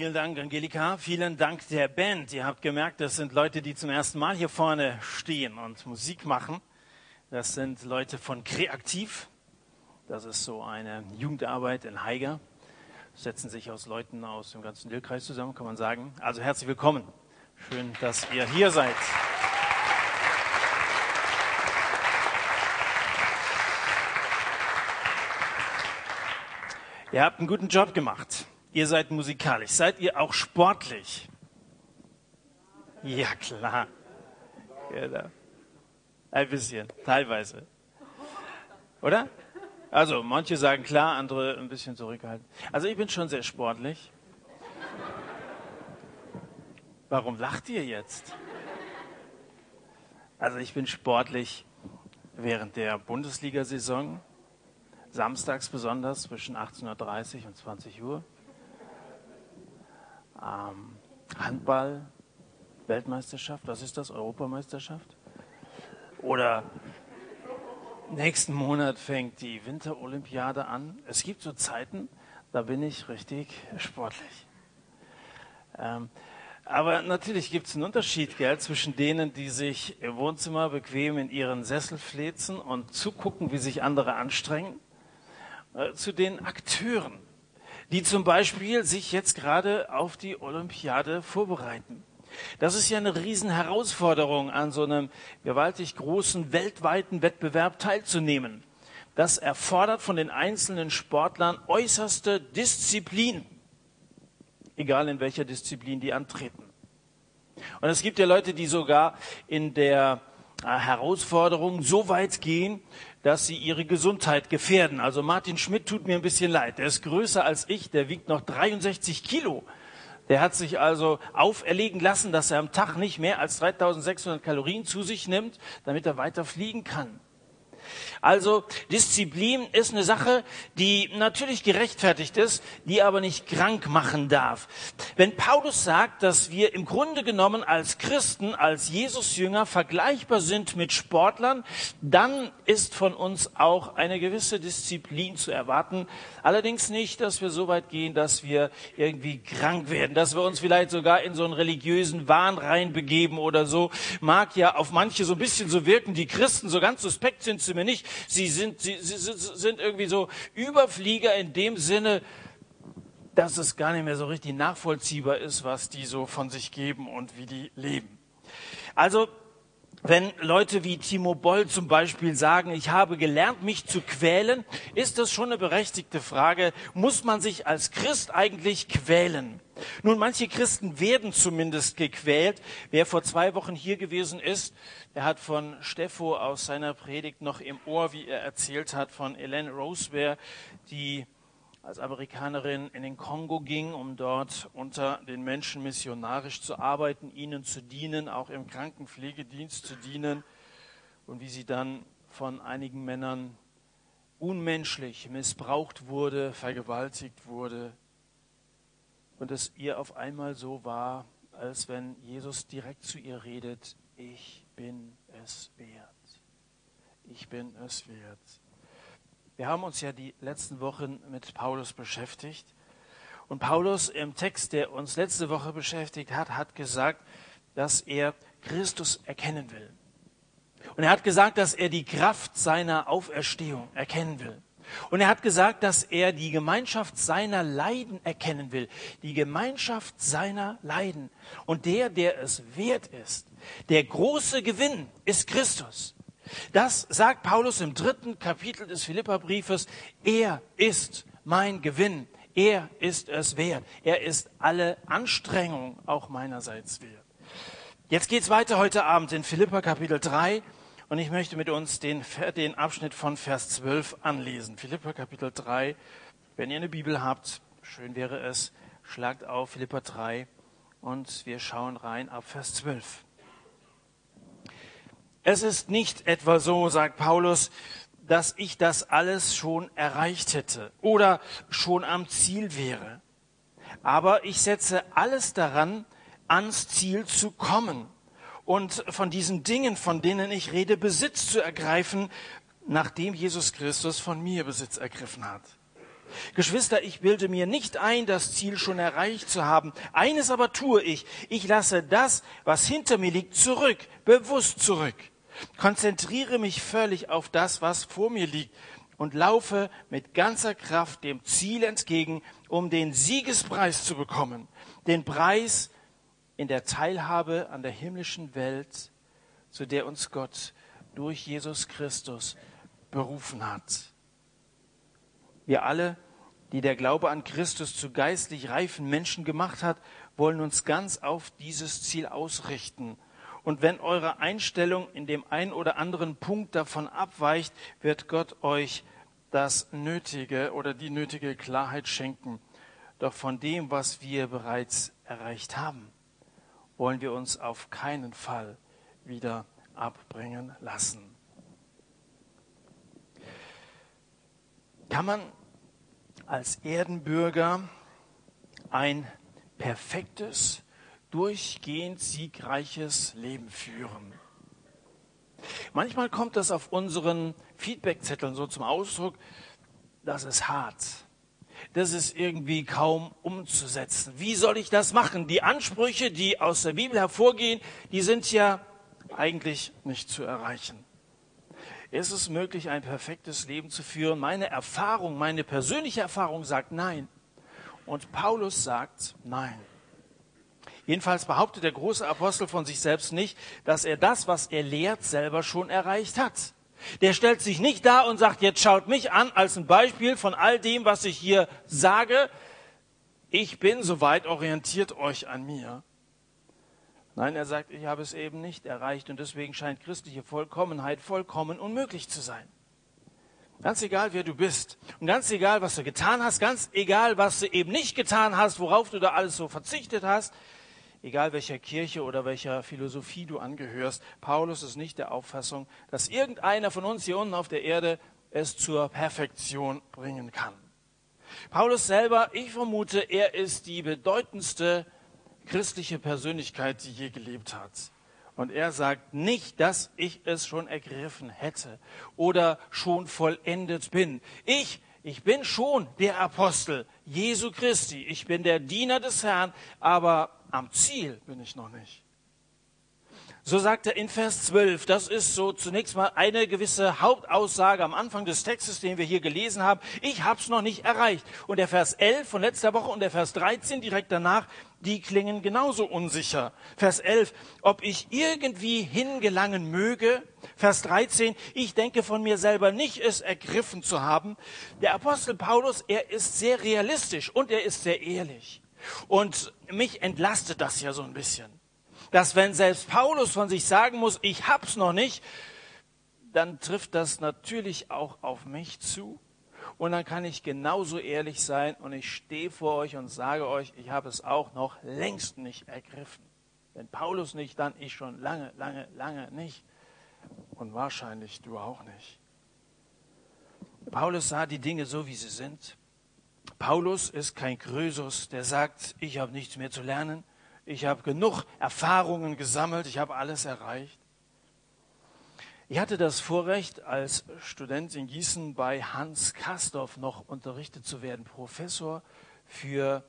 vielen Dank, Angelika. Vielen Dank der Band. Ihr habt gemerkt, das sind Leute, die zum ersten Mal hier vorne stehen und Musik machen. Das sind Leute von Kreativ. Das ist so eine Jugendarbeit in Haiger. Setzen sich aus Leuten aus dem ganzen Lillkreis zusammen, kann man sagen. Also herzlich willkommen. Schön, dass ihr hier seid. Ihr habt einen guten Job gemacht. Ihr seid musikalisch. Seid ihr auch sportlich? Ja, klar. Genau. Ein bisschen, teilweise. Oder? Also, manche sagen klar, andere ein bisschen zurückhaltend. Also, ich bin schon sehr sportlich. Warum lacht ihr jetzt? Also, ich bin sportlich während der Bundesliga-Saison, samstags besonders zwischen 18.30 Uhr und 20 Uhr ähm, Handball, Weltmeisterschaft, was ist das? Europameisterschaft? Oder nächsten Monat fängt die Winterolympiade an. Es gibt so Zeiten, da bin ich richtig sportlich. Ähm, aber natürlich gibt es einen Unterschied gell, zwischen denen, die sich im Wohnzimmer bequem in ihren Sessel flezen und zugucken, wie sich andere anstrengen, äh, zu den Akteuren, die zum Beispiel sich jetzt gerade auf die Olympiade vorbereiten. Das ist ja eine Riesenherausforderung, an so einem gewaltig großen weltweiten Wettbewerb teilzunehmen. Das erfordert von den einzelnen Sportlern äußerste Disziplin, egal in welcher Disziplin die antreten. Und es gibt ja Leute, die sogar in der äh, Herausforderung so weit gehen, dass sie ihre Gesundheit gefährden. Also Martin Schmidt tut mir ein bisschen leid. Der ist größer als ich, der wiegt noch 63 Kilo. Der hat sich also auferlegen lassen, dass er am Tag nicht mehr als 3600 Kalorien zu sich nimmt, damit er weiter fliegen kann. Also Disziplin ist eine Sache, die natürlich gerechtfertigt ist, die aber nicht krank machen darf. Wenn Paulus sagt, dass wir im Grunde genommen als Christen, als Jesusjünger vergleichbar sind mit Sportlern, dann ist von uns auch eine gewisse Disziplin zu erwarten. Allerdings nicht, dass wir so weit gehen, dass wir irgendwie krank werden, dass wir uns vielleicht sogar in so einen religiösen Wahn reinbegeben oder so. Mag ja auf manche so ein bisschen so wirken, die Christen so ganz suspekt sind sie mir nicht. Sie sind, sie, sie sind irgendwie so Überflieger in dem Sinne, dass es gar nicht mehr so richtig nachvollziehbar ist, was die so von sich geben und wie die leben. Also, wenn Leute wie Timo Boll zum Beispiel sagen, ich habe gelernt, mich zu quälen, ist das schon eine berechtigte Frage. Muss man sich als Christ eigentlich quälen? Nun, manche Christen werden zumindest gequält. Wer vor zwei Wochen hier gewesen ist, der hat von Steffo aus seiner Predigt noch im Ohr, wie er erzählt hat, von Ellen Rosebear, die als Amerikanerin in den Kongo ging, um dort unter den Menschen missionarisch zu arbeiten, ihnen zu dienen, auch im Krankenpflegedienst zu dienen und wie sie dann von einigen Männern unmenschlich missbraucht wurde, vergewaltigt wurde, und es ihr auf einmal so war, als wenn Jesus direkt zu ihr redet, ich bin es wert. Ich bin es wert. Wir haben uns ja die letzten Wochen mit Paulus beschäftigt. Und Paulus im Text, der uns letzte Woche beschäftigt hat, hat gesagt, dass er Christus erkennen will. Und er hat gesagt, dass er die Kraft seiner Auferstehung erkennen will. Und er hat gesagt, dass er die Gemeinschaft seiner Leiden erkennen will. Die Gemeinschaft seiner Leiden. Und der, der es wert ist, der große Gewinn ist Christus. Das sagt Paulus im dritten Kapitel des Philipperbriefes. Er ist mein Gewinn. Er ist es wert. Er ist alle Anstrengung auch meinerseits wert. Jetzt geht's weiter heute Abend in Philippa Kapitel 3 und ich möchte mit uns den, den Abschnitt von Vers 12 anlesen. Philippa Kapitel 3. Wenn ihr eine Bibel habt, schön wäre es, schlagt auf Philippa 3 und wir schauen rein ab Vers 12. Es ist nicht etwa so, sagt Paulus, dass ich das alles schon erreicht hätte oder schon am Ziel wäre. Aber ich setze alles daran, ans Ziel zu kommen und von diesen Dingen, von denen ich rede, Besitz zu ergreifen, nachdem Jesus Christus von mir Besitz ergriffen hat. Geschwister, ich bilde mir nicht ein, das Ziel schon erreicht zu haben. Eines aber tue ich. Ich lasse das, was hinter mir liegt, zurück, bewusst zurück. Konzentriere mich völlig auf das, was vor mir liegt und laufe mit ganzer Kraft dem Ziel entgegen, um den Siegespreis zu bekommen. Den Preis in der Teilhabe an der himmlischen Welt, zu der uns Gott durch Jesus Christus berufen hat. Wir alle, die der Glaube an Christus zu geistlich reifen Menschen gemacht hat, wollen uns ganz auf dieses Ziel ausrichten. Und wenn eure Einstellung in dem einen oder anderen Punkt davon abweicht, wird Gott euch das nötige oder die nötige Klarheit schenken. Doch von dem, was wir bereits erreicht haben, wollen wir uns auf keinen Fall wieder abbringen lassen. Kann man als Erdenbürger ein perfektes, durchgehend siegreiches Leben führen? Manchmal kommt das auf unseren Feedbackzetteln so zum Ausdruck, das ist hart. Das ist irgendwie kaum umzusetzen. Wie soll ich das machen? Die Ansprüche, die aus der Bibel hervorgehen, die sind ja eigentlich nicht zu erreichen. Ist es möglich, ein perfektes Leben zu führen? Meine Erfahrung, meine persönliche Erfahrung sagt nein. Und Paulus sagt nein. Jedenfalls behauptet der große Apostel von sich selbst nicht, dass er das, was er lehrt, selber schon erreicht hat. Der stellt sich nicht da und sagt, jetzt schaut mich an als ein Beispiel von all dem, was ich hier sage. Ich bin soweit, orientiert euch an mir. Nein, er sagt, ich habe es eben nicht erreicht und deswegen scheint christliche Vollkommenheit vollkommen unmöglich zu sein. Ganz egal, wer du bist und ganz egal, was du getan hast, ganz egal, was du eben nicht getan hast, worauf du da alles so verzichtet hast, egal welcher Kirche oder welcher Philosophie du angehörst, Paulus ist nicht der Auffassung, dass irgendeiner von uns hier unten auf der Erde es zur Perfektion bringen kann. Paulus selber, ich vermute, er ist die bedeutendste christliche Persönlichkeit, die je gelebt hat. Und er sagt nicht, dass ich es schon ergriffen hätte oder schon vollendet bin. Ich, ich bin schon der Apostel Jesu Christi. Ich bin der Diener des Herrn, aber am Ziel bin ich noch nicht. So sagt er in Vers 12, das ist so zunächst mal eine gewisse Hauptaussage am Anfang des Textes, den wir hier gelesen haben. Ich habe es noch nicht erreicht. Und der Vers 11 von letzter Woche und der Vers 13 direkt danach, die klingen genauso unsicher. Vers 11, ob ich irgendwie hingelangen möge. Vers 13, ich denke von mir selber nicht, es ergriffen zu haben. Der Apostel Paulus, er ist sehr realistisch und er ist sehr ehrlich. Und mich entlastet das ja so ein bisschen. Dass wenn selbst Paulus von sich sagen muss, ich hab's noch nicht, dann trifft das natürlich auch auf mich zu. Und dann kann ich genauso ehrlich sein und ich stehe vor euch und sage euch, ich habe es auch noch längst nicht ergriffen. Wenn Paulus nicht, dann ich schon lange, lange, lange nicht. Und wahrscheinlich du auch nicht. Paulus sah die Dinge so, wie sie sind. Paulus ist kein Krösus, der sagt, ich habe nichts mehr zu lernen, ich habe genug Erfahrungen gesammelt, ich habe alles erreicht. Ich hatte das Vorrecht, als Student in Gießen bei Hans Kastorf noch unterrichtet zu werden, Professor für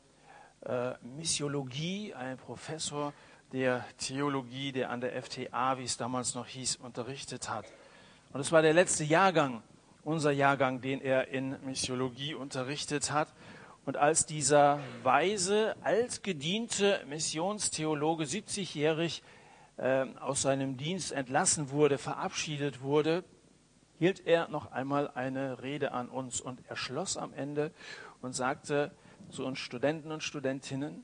äh, Missiologie, ein Professor der Theologie, der an der FTA, wie es damals noch hieß, unterrichtet hat. Und es war der letzte Jahrgang unser Jahrgang, den er in Missiologie unterrichtet hat. Und als dieser weise, altgediente Missionstheologe, 70-jährig, äh, aus seinem Dienst entlassen wurde, verabschiedet wurde, hielt er noch einmal eine Rede an uns und er schloss am Ende und sagte zu uns Studenten und Studentinnen,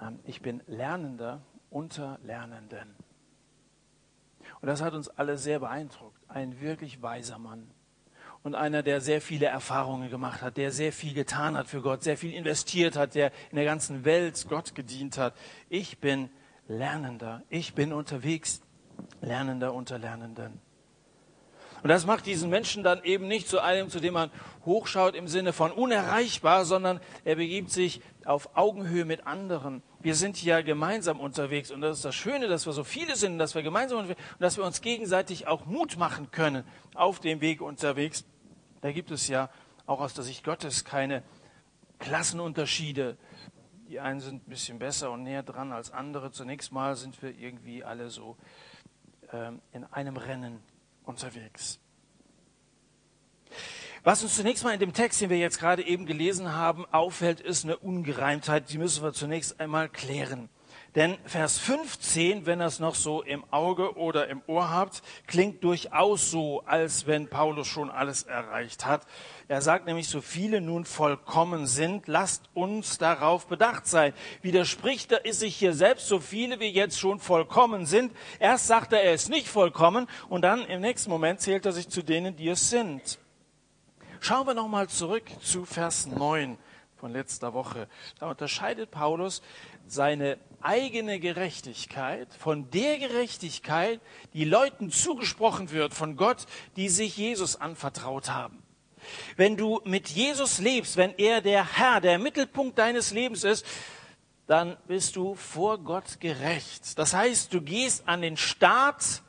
äh, ich bin Lernender unter Lernenden. Und das hat uns alle sehr beeindruckt ein wirklich weiser Mann und einer, der sehr viele Erfahrungen gemacht hat, der sehr viel getan hat für Gott, sehr viel investiert hat, der in der ganzen Welt Gott gedient hat. Ich bin Lernender, ich bin unterwegs, Lernender unter Lernenden. Und das macht diesen Menschen dann eben nicht zu einem, zu dem man hochschaut im Sinne von unerreichbar, sondern er begibt sich auf Augenhöhe mit anderen. Wir sind ja gemeinsam unterwegs und das ist das Schöne, dass wir so viele sind, dass wir gemeinsam unterwegs und dass wir uns gegenseitig auch Mut machen können auf dem Weg unterwegs. Da gibt es ja auch aus der Sicht Gottes keine Klassenunterschiede. Die einen sind ein bisschen besser und näher dran als andere. Zunächst mal sind wir irgendwie alle so ähm, in einem Rennen unterwegs. Was uns zunächst mal in dem Text, den wir jetzt gerade eben gelesen haben, auffällt, ist eine Ungereimtheit. Die müssen wir zunächst einmal klären. Denn Vers 15, wenn ihr es noch so im Auge oder im Ohr habt, klingt durchaus so, als wenn Paulus schon alles erreicht hat. Er sagt nämlich, so viele nun vollkommen sind, lasst uns darauf bedacht sein. Widerspricht er sich hier selbst, so viele wie jetzt schon vollkommen sind. Erst sagt er, er ist nicht vollkommen und dann im nächsten Moment zählt er sich zu denen, die es sind. Schauen wir nochmal zurück zu Vers 9 von letzter Woche. Da unterscheidet Paulus seine eigene Gerechtigkeit von der Gerechtigkeit, die Leuten zugesprochen wird von Gott, die sich Jesus anvertraut haben. Wenn du mit Jesus lebst, wenn er der Herr, der Mittelpunkt deines Lebens ist, dann bist du vor Gott gerecht. Das heißt, du gehst an den Start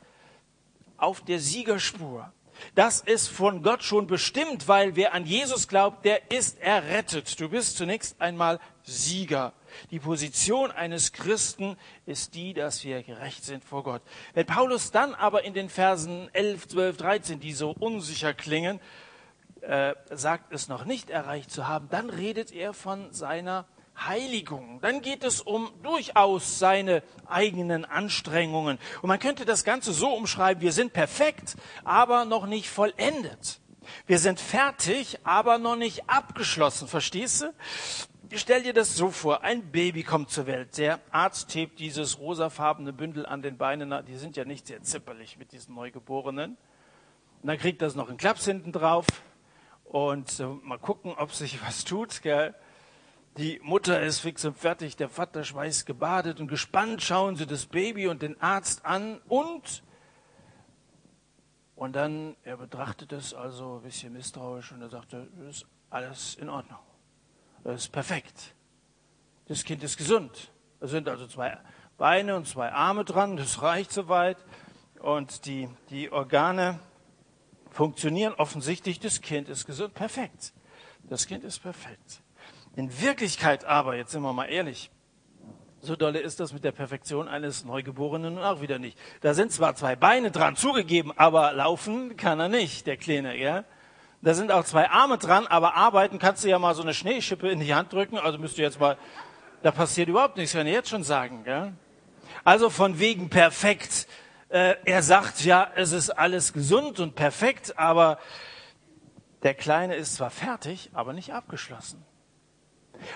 auf der Siegerspur. Das ist von Gott schon bestimmt, weil wer an Jesus glaubt, der ist errettet. Du bist zunächst einmal Sieger. Die Position eines Christen ist die, dass wir gerecht sind vor Gott. Wenn Paulus dann aber in den Versen 11, 12, 13, die so unsicher klingen, äh, sagt, es noch nicht erreicht zu haben, dann redet er von seiner Heiligung. Dann geht es um durchaus seine eigenen Anstrengungen. Und man könnte das Ganze so umschreiben, wir sind perfekt, aber noch nicht vollendet. Wir sind fertig, aber noch nicht abgeschlossen. Verstehst du? Stell dir das so vor, ein Baby kommt zur Welt. Der Arzt hebt dieses rosafarbene Bündel an den Beinen. Die sind ja nicht sehr zipperlich mit diesen Neugeborenen. Und dann kriegt das noch einen Klaps hinten drauf. Und äh, mal gucken, ob sich was tut. Gell? Die Mutter ist fix und fertig, der Vater schweißt gebadet und gespannt schauen sie das Baby und den Arzt an und und dann, er betrachtet es also ein bisschen misstrauisch und er sagte, ist alles in Ordnung. Das ist perfekt. Das Kind ist gesund. Es sind also zwei Beine und zwei Arme dran, das reicht soweit. Und die, die Organe funktionieren offensichtlich, das Kind ist gesund. Perfekt. Das Kind ist perfekt. In Wirklichkeit aber, jetzt sind wir mal ehrlich, so dolle ist das mit der Perfektion eines Neugeborenen auch wieder nicht. Da sind zwar zwei Beine dran zugegeben, aber laufen kann er nicht, der Kleine, ja. Da sind auch zwei Arme dran, aber arbeiten kannst du ja mal so eine Schneeschippe in die Hand drücken, also müsst du jetzt mal, da passiert überhaupt nichts, kann ich jetzt schon sagen, ja. Also von wegen perfekt. Äh, er sagt ja, es ist alles gesund und perfekt, aber der Kleine ist zwar fertig, aber nicht abgeschlossen.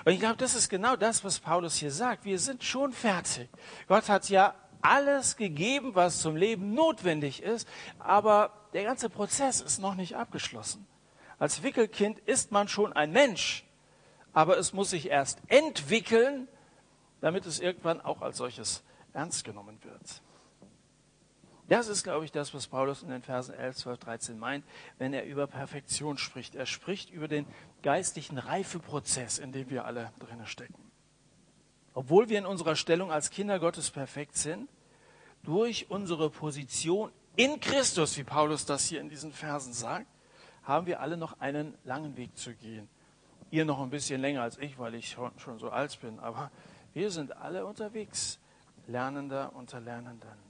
Und ich glaube, das ist genau das, was Paulus hier sagt. Wir sind schon fertig. Gott hat ja alles gegeben, was zum Leben notwendig ist, aber der ganze Prozess ist noch nicht abgeschlossen. Als Wickelkind ist man schon ein Mensch, aber es muss sich erst entwickeln, damit es irgendwann auch als solches ernst genommen wird. Das ist, glaube ich, das, was Paulus in den Versen 11, 12, 13 meint, wenn er über Perfektion spricht. Er spricht über den geistlichen Reifeprozess, in dem wir alle drinnen stecken. Obwohl wir in unserer Stellung als Kinder Gottes perfekt sind, durch unsere Position in Christus, wie Paulus das hier in diesen Versen sagt, haben wir alle noch einen langen Weg zu gehen. Ihr noch ein bisschen länger als ich, weil ich schon, schon so alt bin, aber wir sind alle unterwegs, Lernender unter Lernenden.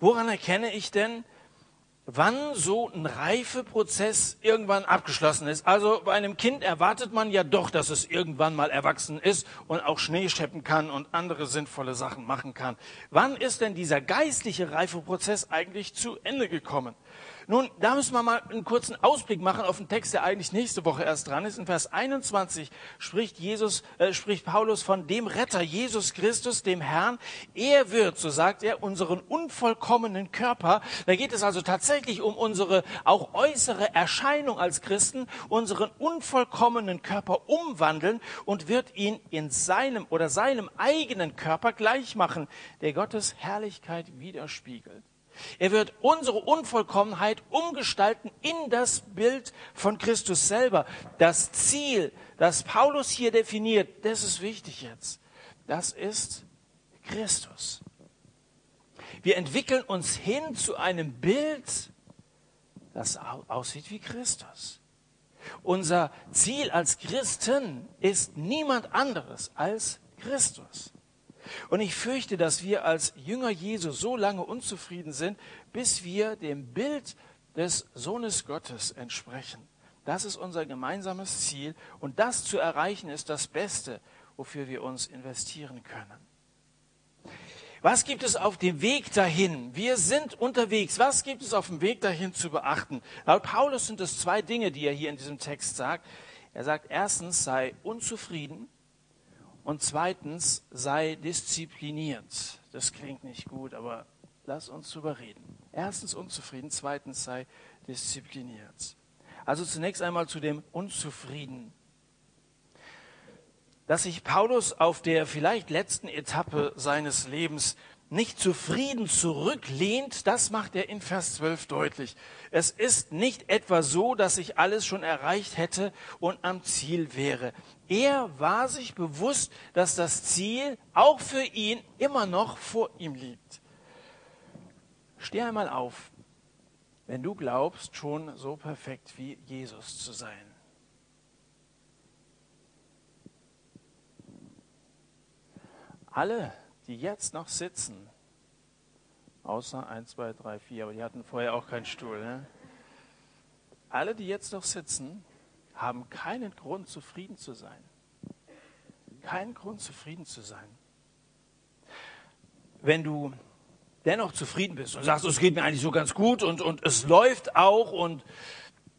Woran erkenne ich denn, wann so ein Reifeprozess irgendwann abgeschlossen ist. Also bei einem Kind erwartet man ja doch, dass es irgendwann mal erwachsen ist und auch Schnee scheppen kann und andere sinnvolle Sachen machen kann. Wann ist denn dieser geistliche Reifeprozess eigentlich zu Ende gekommen? Nun, da müssen wir mal einen kurzen Ausblick machen auf den Text, der eigentlich nächste Woche erst dran ist. In Vers 21 spricht Jesus, äh, spricht Paulus von dem Retter, Jesus Christus, dem Herrn. Er wird, so sagt er, unseren unvollkommenen Körper. Da geht es also tatsächlich um unsere auch äußere Erscheinung als Christen, unseren unvollkommenen Körper umwandeln und wird ihn in seinem oder seinem eigenen Körper gleich machen, der Gottes Herrlichkeit widerspiegelt. Er wird unsere Unvollkommenheit umgestalten in das Bild von Christus selber. Das Ziel, das Paulus hier definiert, das ist wichtig jetzt. Das ist Christus. Wir entwickeln uns hin zu einem Bild, das aussieht wie Christus. Unser Ziel als Christen ist niemand anderes als Christus. Und ich fürchte, dass wir als Jünger Jesu so lange unzufrieden sind, bis wir dem Bild des Sohnes Gottes entsprechen. Das ist unser gemeinsames Ziel und das zu erreichen ist das Beste, wofür wir uns investieren können. Was gibt es auf dem Weg dahin? Wir sind unterwegs. Was gibt es auf dem Weg dahin zu beachten? Laut Paulus sind es zwei Dinge, die er hier in diesem Text sagt. Er sagt erstens, sei unzufrieden und zweitens, sei diszipliniert. Das klingt nicht gut, aber lass uns drüber reden. Erstens unzufrieden, zweitens sei diszipliniert. Also zunächst einmal zu dem Unzufrieden dass sich Paulus auf der vielleicht letzten Etappe seines Lebens nicht zufrieden zurücklehnt, das macht er in Vers 12 deutlich. Es ist nicht etwa so, dass ich alles schon erreicht hätte und am Ziel wäre. Er war sich bewusst, dass das Ziel auch für ihn immer noch vor ihm liegt. Steh einmal auf, wenn du glaubst, schon so perfekt wie Jesus zu sein. alle, die jetzt noch sitzen, außer 1, 2, 3, 4, aber die hatten vorher auch keinen Stuhl, ne? alle, die jetzt noch sitzen, haben keinen Grund, zufrieden zu sein. Keinen Grund, zufrieden zu sein. Wenn du dennoch zufrieden bist und sagst, es geht mir eigentlich so ganz gut und, und es läuft auch und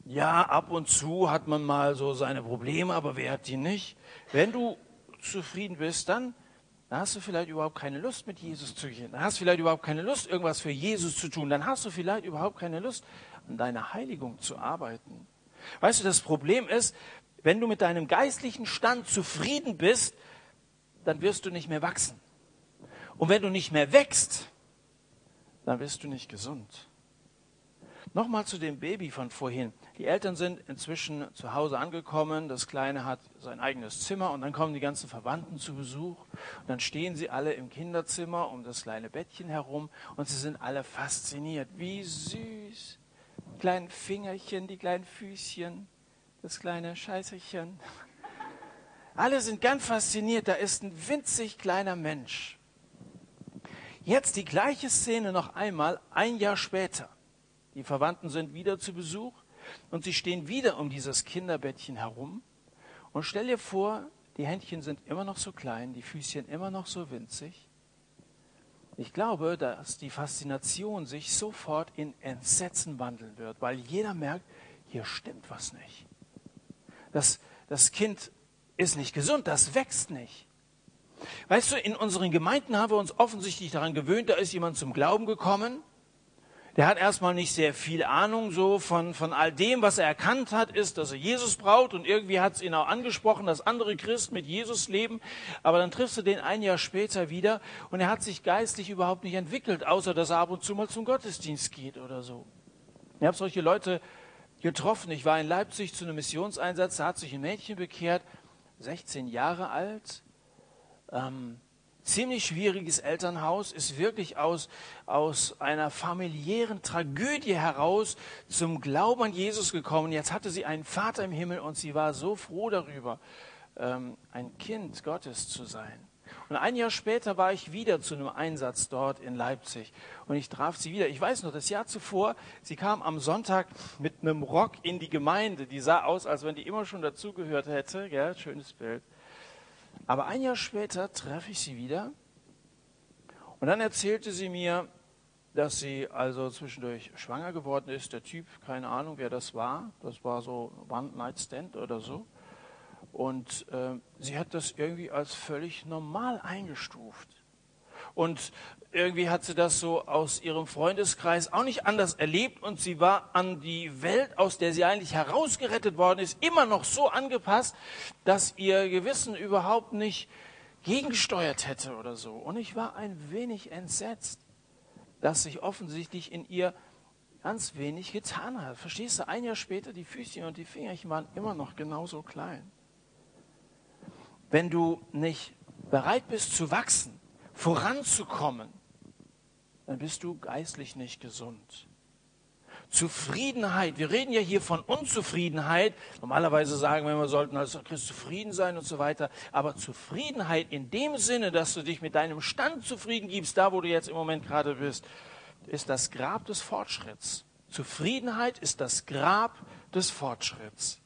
ja, ab und zu hat man mal so seine Probleme, aber wer hat die nicht? Wenn du zufrieden bist, dann dann hast du vielleicht überhaupt keine Lust, mit Jesus zu gehen. Dann hast du vielleicht überhaupt keine Lust, irgendwas für Jesus zu tun. Dann hast du vielleicht überhaupt keine Lust, an deiner Heiligung zu arbeiten. Weißt du, das Problem ist, wenn du mit deinem geistlichen Stand zufrieden bist, dann wirst du nicht mehr wachsen. Und wenn du nicht mehr wächst, dann wirst du nicht gesund. Nochmal zu dem Baby von vorhin. Die Eltern sind inzwischen zu Hause angekommen. Das Kleine hat sein eigenes Zimmer und dann kommen die ganzen Verwandten zu Besuch. Und dann stehen sie alle im Kinderzimmer um das kleine Bettchen herum und sie sind alle fasziniert. Wie süß. Kleinen Fingerchen, die kleinen Füßchen, das kleine Scheißerchen. Alle sind ganz fasziniert. Da ist ein winzig kleiner Mensch. Jetzt die gleiche Szene noch einmal, ein Jahr später. Die Verwandten sind wieder zu Besuch und sie stehen wieder um dieses Kinderbettchen herum. Und stell dir vor, die Händchen sind immer noch so klein, die Füßchen immer noch so winzig. Ich glaube, dass die Faszination sich sofort in Entsetzen wandeln wird, weil jeder merkt, hier stimmt was nicht. Das, das Kind ist nicht gesund, das wächst nicht. Weißt du, in unseren Gemeinden haben wir uns offensichtlich daran gewöhnt, da ist jemand zum Glauben gekommen der hat erstmal nicht sehr viel Ahnung so von, von all dem, was er erkannt hat, ist, dass er Jesus braucht und irgendwie hat es ihn auch angesprochen, dass andere Christen mit Jesus leben, aber dann triffst du den ein Jahr später wieder und er hat sich geistlich überhaupt nicht entwickelt, außer dass er ab und zu mal zum Gottesdienst geht oder so. Ich habe solche Leute getroffen. Ich war in Leipzig zu einem Missionseinsatz, da hat sich ein Mädchen bekehrt, 16 Jahre alt, ähm, ziemlich schwieriges Elternhaus, ist wirklich aus, aus einer familiären Tragödie heraus zum Glauben an Jesus gekommen. Jetzt hatte sie einen Vater im Himmel und sie war so froh darüber, ähm, ein Kind Gottes zu sein. Und ein Jahr später war ich wieder zu einem Einsatz dort in Leipzig und ich traf sie wieder. Ich weiß noch, das Jahr zuvor, sie kam am Sonntag mit einem Rock in die Gemeinde. Die sah aus, als wenn die immer schon dazugehört hätte. Ja, schönes Bild. Aber ein Jahr später treffe ich sie wieder und dann erzählte sie mir, dass sie also zwischendurch schwanger geworden ist. Der Typ, keine Ahnung, wer das war. Das war so One-Night-Stand oder so. Und äh, sie hat das irgendwie als völlig normal eingestuft. Und irgendwie hat sie das so aus ihrem Freundeskreis auch nicht anders erlebt und sie war an die Welt, aus der sie eigentlich herausgerettet worden ist, immer noch so angepasst, dass ihr Gewissen überhaupt nicht gegengesteuert hätte oder so. Und ich war ein wenig entsetzt, dass sich offensichtlich in ihr ganz wenig getan hat. Verstehst du, ein Jahr später, die Füßchen und die Fingerchen waren immer noch genauso klein. Wenn du nicht bereit bist zu wachsen, voranzukommen, dann bist du geistlich nicht gesund. Zufriedenheit. Wir reden ja hier von Unzufriedenheit. Normalerweise sagen wir, wir sollten als Christ zufrieden sein und so weiter. Aber Zufriedenheit in dem Sinne, dass du dich mit deinem Stand zufrieden gibst, da wo du jetzt im Moment gerade bist, ist das Grab des Fortschritts. Zufriedenheit ist das Grab des Fortschritts.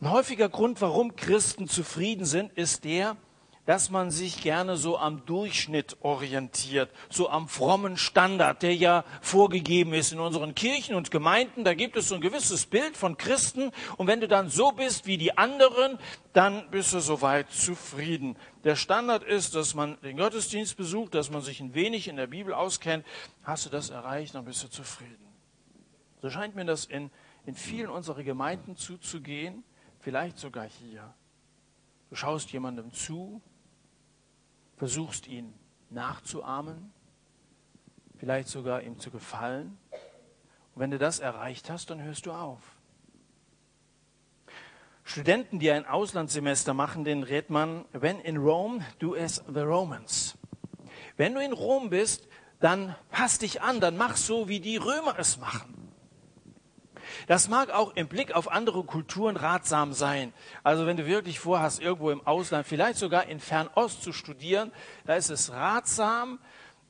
Ein häufiger Grund, warum Christen zufrieden sind, ist der, dass man sich gerne so am Durchschnitt orientiert, so am frommen Standard, der ja vorgegeben ist in unseren Kirchen und Gemeinden. Da gibt es so ein gewisses Bild von Christen. Und wenn du dann so bist wie die anderen, dann bist du soweit zufrieden. Der Standard ist, dass man den Gottesdienst besucht, dass man sich ein wenig in der Bibel auskennt. Hast du das erreicht, dann bist du zufrieden. So scheint mir das in, in vielen unserer Gemeinden zuzugehen, vielleicht sogar hier. Du schaust jemandem zu, versuchst ihn nachzuahmen, vielleicht sogar ihm zu gefallen. Und wenn du das erreicht hast, dann hörst du auf. Studenten, die ein Auslandssemester machen, den rät man, when in Rome, do as the Romans. Wenn du in Rom bist, dann pass dich an, dann mach so, wie die Römer es machen. Das mag auch im Blick auf andere Kulturen ratsam sein. Also wenn du wirklich vorhast, irgendwo im Ausland, vielleicht sogar in Fernost zu studieren, da ist es ratsam,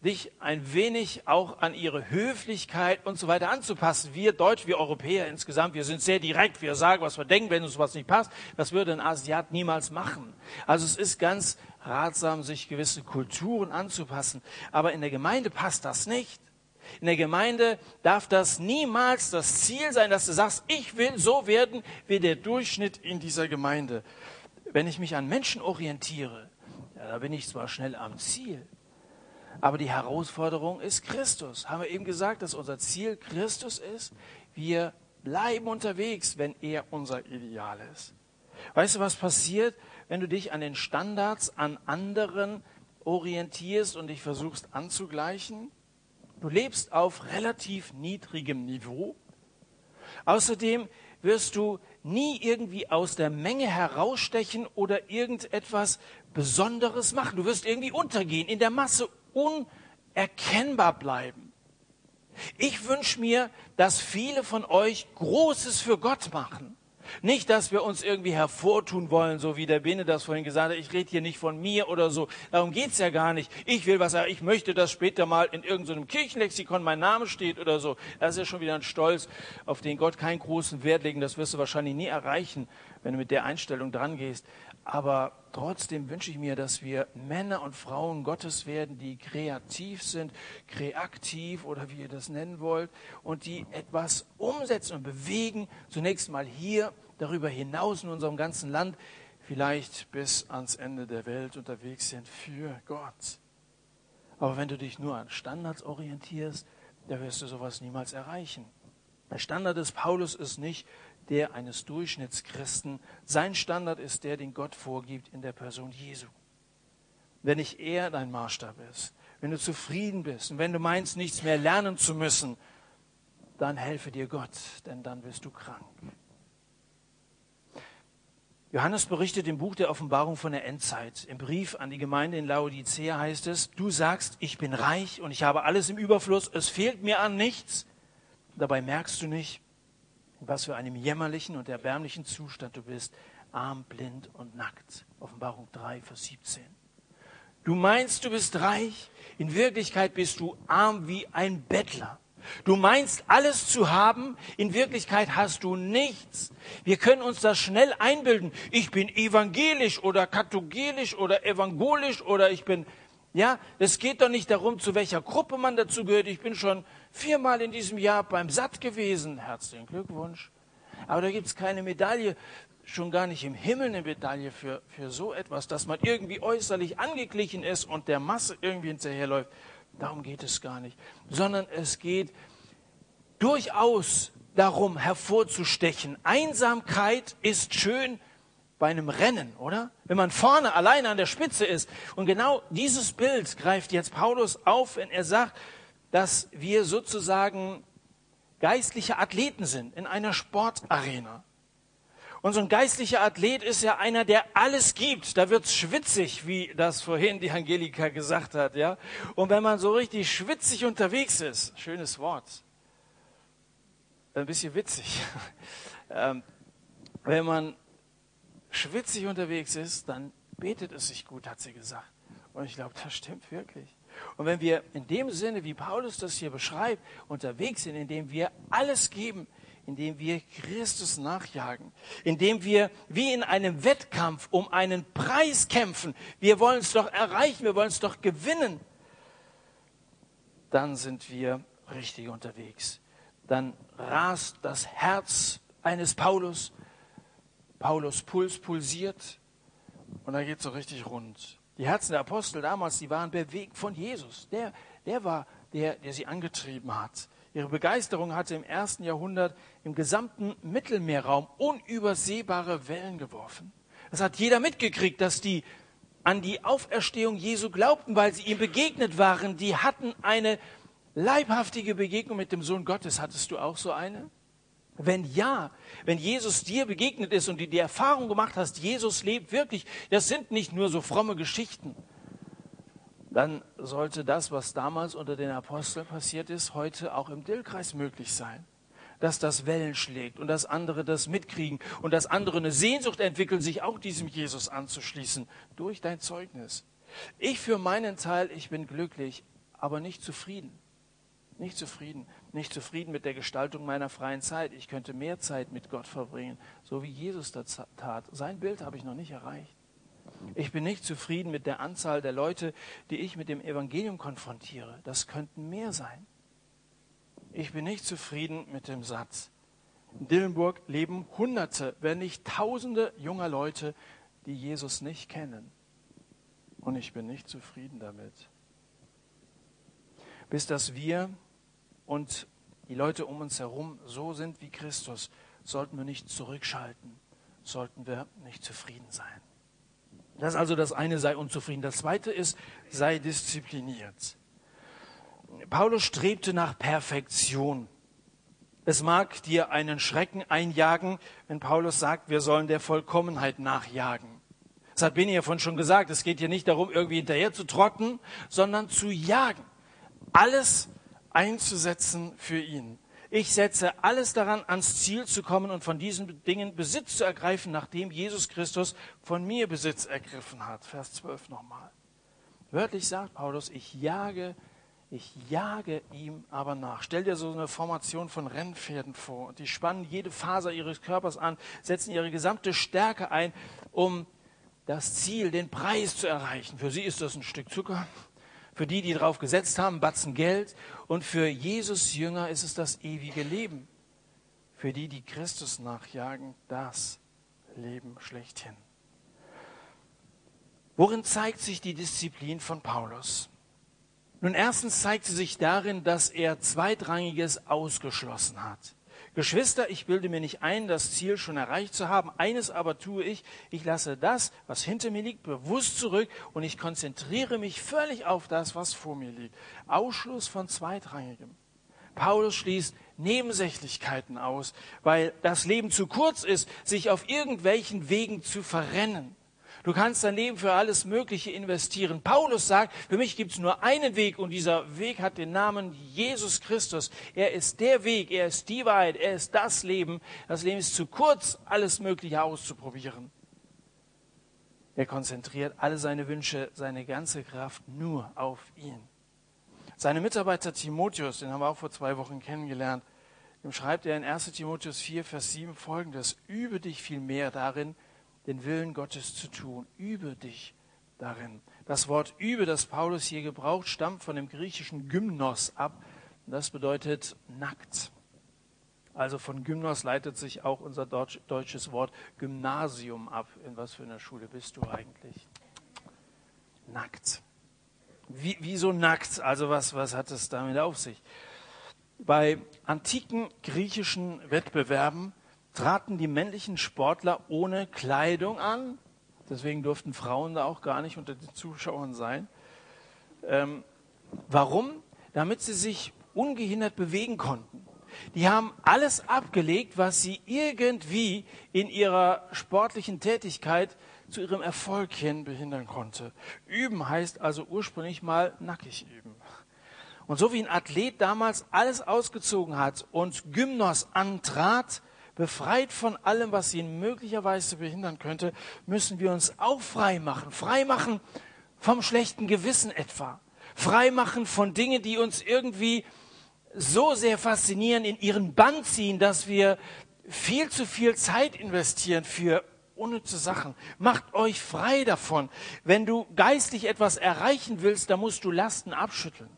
dich ein wenig auch an ihre Höflichkeit und so weiter anzupassen. Wir Deutsch, wir Europäer insgesamt, wir sind sehr direkt, wir sagen, was wir denken, wenn uns was nicht passt. Das würde ein Asiat niemals machen. Also es ist ganz ratsam, sich gewisse Kulturen anzupassen. Aber in der Gemeinde passt das nicht. In der Gemeinde darf das niemals das Ziel sein, dass du sagst, ich will so werden wie der Durchschnitt in dieser Gemeinde. Wenn ich mich an Menschen orientiere, ja, da bin ich zwar schnell am Ziel, aber die Herausforderung ist Christus. Haben wir eben gesagt, dass unser Ziel Christus ist? Wir bleiben unterwegs, wenn er unser Ideal ist. Weißt du, was passiert, wenn du dich an den Standards an anderen orientierst und dich versuchst anzugleichen? Du lebst auf relativ niedrigem Niveau. Außerdem wirst du nie irgendwie aus der Menge herausstechen oder irgendetwas Besonderes machen. Du wirst irgendwie untergehen, in der Masse unerkennbar bleiben. Ich wünsche mir, dass viele von euch Großes für Gott machen. Nicht, dass wir uns irgendwie hervortun wollen, so wie der Bene das vorhin gesagt hat. Ich rede hier nicht von mir oder so. Darum geht's ja gar nicht. Ich will was. Ich möchte, dass später mal in irgendeinem Kirchenlexikon mein Name steht oder so. Das ist ja schon wieder ein Stolz, auf den Gott keinen großen Wert legen. Das wirst du wahrscheinlich nie erreichen, wenn du mit der Einstellung dran gehst. Aber trotzdem wünsche ich mir, dass wir Männer und Frauen Gottes werden, die kreativ sind, kreativ oder wie ihr das nennen wollt, und die etwas umsetzen und bewegen, zunächst mal hier, darüber hinaus in unserem ganzen Land, vielleicht bis ans Ende der Welt unterwegs sind für Gott. Aber wenn du dich nur an Standards orientierst, da wirst du sowas niemals erreichen. Der Standard des Paulus ist nicht, der eines Durchschnittschristen. Sein Standard ist der, den Gott vorgibt in der Person Jesu. Wenn nicht er dein Maßstab ist, wenn du zufrieden bist und wenn du meinst, nichts mehr lernen zu müssen, dann helfe dir Gott, denn dann wirst du krank. Johannes berichtet im Buch der Offenbarung von der Endzeit. Im Brief an die Gemeinde in Laodicea heißt es, du sagst, ich bin reich und ich habe alles im Überfluss, es fehlt mir an nichts. Dabei merkst du nicht, was für einem jämmerlichen und erbärmlichen Zustand du bist, arm, blind und nackt. Offenbarung 3, Vers 17. Du meinst, du bist reich, in Wirklichkeit bist du arm wie ein Bettler. Du meinst alles zu haben, in Wirklichkeit hast du nichts. Wir können uns das schnell einbilden. Ich bin evangelisch oder katholisch oder evangelisch oder ich bin, ja, es geht doch nicht darum, zu welcher Gruppe man dazu gehört. Ich bin schon viermal in diesem Jahr beim Satt gewesen. Herzlichen Glückwunsch. Aber da gibt es keine Medaille, schon gar nicht im Himmel eine Medaille für, für so etwas, dass man irgendwie äußerlich angeglichen ist und der Masse irgendwie hinterherläuft. Darum geht es gar nicht. Sondern es geht durchaus darum, hervorzustechen. Einsamkeit ist schön bei einem Rennen, oder? Wenn man vorne alleine an der Spitze ist. Und genau dieses Bild greift jetzt Paulus auf, wenn er sagt, dass wir sozusagen geistliche Athleten sind in einer Sportarena. Und so ein geistlicher Athlet ist ja einer, der alles gibt. Da wird's schwitzig, wie das vorhin die Angelika gesagt hat, ja. Und wenn man so richtig schwitzig unterwegs ist, schönes Wort, ein bisschen witzig. ähm, wenn man schwitzig unterwegs ist, dann betet es sich gut, hat sie gesagt. Und ich glaube, das stimmt wirklich. Und wenn wir in dem Sinne, wie Paulus das hier beschreibt, unterwegs sind, indem wir alles geben, indem wir Christus nachjagen, indem wir wie in einem Wettkampf um einen Preis kämpfen, wir wollen es doch erreichen, wir wollen es doch gewinnen, dann sind wir richtig unterwegs. Dann rast das Herz eines Paulus, Paulus Puls pulsiert und da geht es so richtig rund. Die Herzen der Apostel damals, die waren bewegt von Jesus. Der, der war der, der sie angetrieben hat. Ihre Begeisterung hatte im ersten Jahrhundert im gesamten Mittelmeerraum unübersehbare Wellen geworfen. Das hat jeder mitgekriegt, dass die an die Auferstehung Jesu glaubten, weil sie ihm begegnet waren. Die hatten eine leibhaftige Begegnung mit dem Sohn Gottes. Hattest du auch so eine? Wenn ja, wenn Jesus dir begegnet ist und du die Erfahrung gemacht hast, Jesus lebt wirklich, das sind nicht nur so fromme Geschichten, dann sollte das, was damals unter den Aposteln passiert ist, heute auch im Dillkreis möglich sein. Dass das Wellen schlägt und dass andere das mitkriegen und dass andere eine Sehnsucht entwickeln, sich auch diesem Jesus anzuschließen durch dein Zeugnis. Ich für meinen Teil, ich bin glücklich, aber nicht zufrieden. Nicht zufrieden. Nicht zufrieden mit der Gestaltung meiner freien Zeit. Ich könnte mehr Zeit mit Gott verbringen, so wie Jesus das tat. Sein Bild habe ich noch nicht erreicht. Ich bin nicht zufrieden mit der Anzahl der Leute, die ich mit dem Evangelium konfrontiere. Das könnten mehr sein. Ich bin nicht zufrieden mit dem Satz. In Dillenburg leben Hunderte, wenn nicht Tausende junger Leute, die Jesus nicht kennen. Und ich bin nicht zufrieden damit. Bis dass wir und die Leute um uns herum so sind wie Christus, sollten wir nicht zurückschalten, sollten wir nicht zufrieden sein. Das ist also das eine, sei unzufrieden. Das zweite ist, sei diszipliniert. Paulus strebte nach Perfektion. Es mag dir einen Schrecken einjagen, wenn Paulus sagt, wir sollen der Vollkommenheit nachjagen. Das hat Benny ja vorhin schon gesagt. Es geht hier nicht darum, irgendwie hinterher zu trotten, sondern zu jagen. Alles einzusetzen für ihn. Ich setze alles daran, ans Ziel zu kommen und von diesen Dingen Besitz zu ergreifen, nachdem Jesus Christus von mir Besitz ergriffen hat. Vers 12 nochmal. Wörtlich sagt Paulus, ich jage, ich jage ihm aber nach. Stell dir so eine Formation von Rennpferden vor. Und die spannen jede Faser ihres Körpers an, setzen ihre gesamte Stärke ein, um das Ziel, den Preis zu erreichen. Für sie ist das ein Stück Zucker, für die, die drauf gesetzt haben, Batzen Geld. Und für Jesus Jünger ist es das ewige Leben. Für die, die Christus nachjagen, das Leben schlechthin. Worin zeigt sich die Disziplin von Paulus? Nun, erstens zeigt sie sich darin, dass er Zweitrangiges ausgeschlossen hat. Geschwister, ich bilde mir nicht ein, das Ziel schon erreicht zu haben. Eines aber tue ich, ich lasse das, was hinter mir liegt, bewusst zurück und ich konzentriere mich völlig auf das, was vor mir liegt. Ausschluss von Zweitrangigem. Paulus schließt Nebensächlichkeiten aus, weil das Leben zu kurz ist, sich auf irgendwelchen Wegen zu verrennen. Du kannst dein Leben für alles Mögliche investieren. Paulus sagt, für mich gibt es nur einen Weg und dieser Weg hat den Namen Jesus Christus. Er ist der Weg, er ist die Wahrheit, er ist das Leben. Das Leben ist zu kurz, alles Mögliche auszuprobieren. Er konzentriert alle seine Wünsche, seine ganze Kraft nur auf ihn. Seine Mitarbeiter Timotheus, den haben wir auch vor zwei Wochen kennengelernt, dem schreibt er in 1 Timotheus 4, Vers 7 folgendes, übe dich viel mehr darin, den Willen Gottes zu tun. Übe dich darin. Das Wort übe, das Paulus hier gebraucht, stammt von dem griechischen Gymnos ab. Das bedeutet nackt. Also von Gymnos leitet sich auch unser Deutsch, deutsches Wort Gymnasium ab. In was für einer Schule bist du eigentlich? Nackt. Wie, wieso nackt? Also was, was hat es damit auf sich? Bei antiken griechischen Wettbewerben traten die männlichen Sportler ohne Kleidung an. Deswegen durften Frauen da auch gar nicht unter den Zuschauern sein. Ähm, warum? Damit sie sich ungehindert bewegen konnten. Die haben alles abgelegt, was sie irgendwie in ihrer sportlichen Tätigkeit zu ihrem Erfolg hin behindern konnte. Üben heißt also ursprünglich mal nackig üben. Und so wie ein Athlet damals alles ausgezogen hat und Gymnos antrat, befreit von allem, was ihn möglicherweise behindern könnte, müssen wir uns auch frei machen. Frei machen vom schlechten Gewissen etwa. Frei machen von Dingen, die uns irgendwie so sehr faszinieren, in ihren Bann ziehen, dass wir viel zu viel Zeit investieren für unnütze Sachen. Macht euch frei davon. Wenn du geistlich etwas erreichen willst, dann musst du Lasten abschütteln.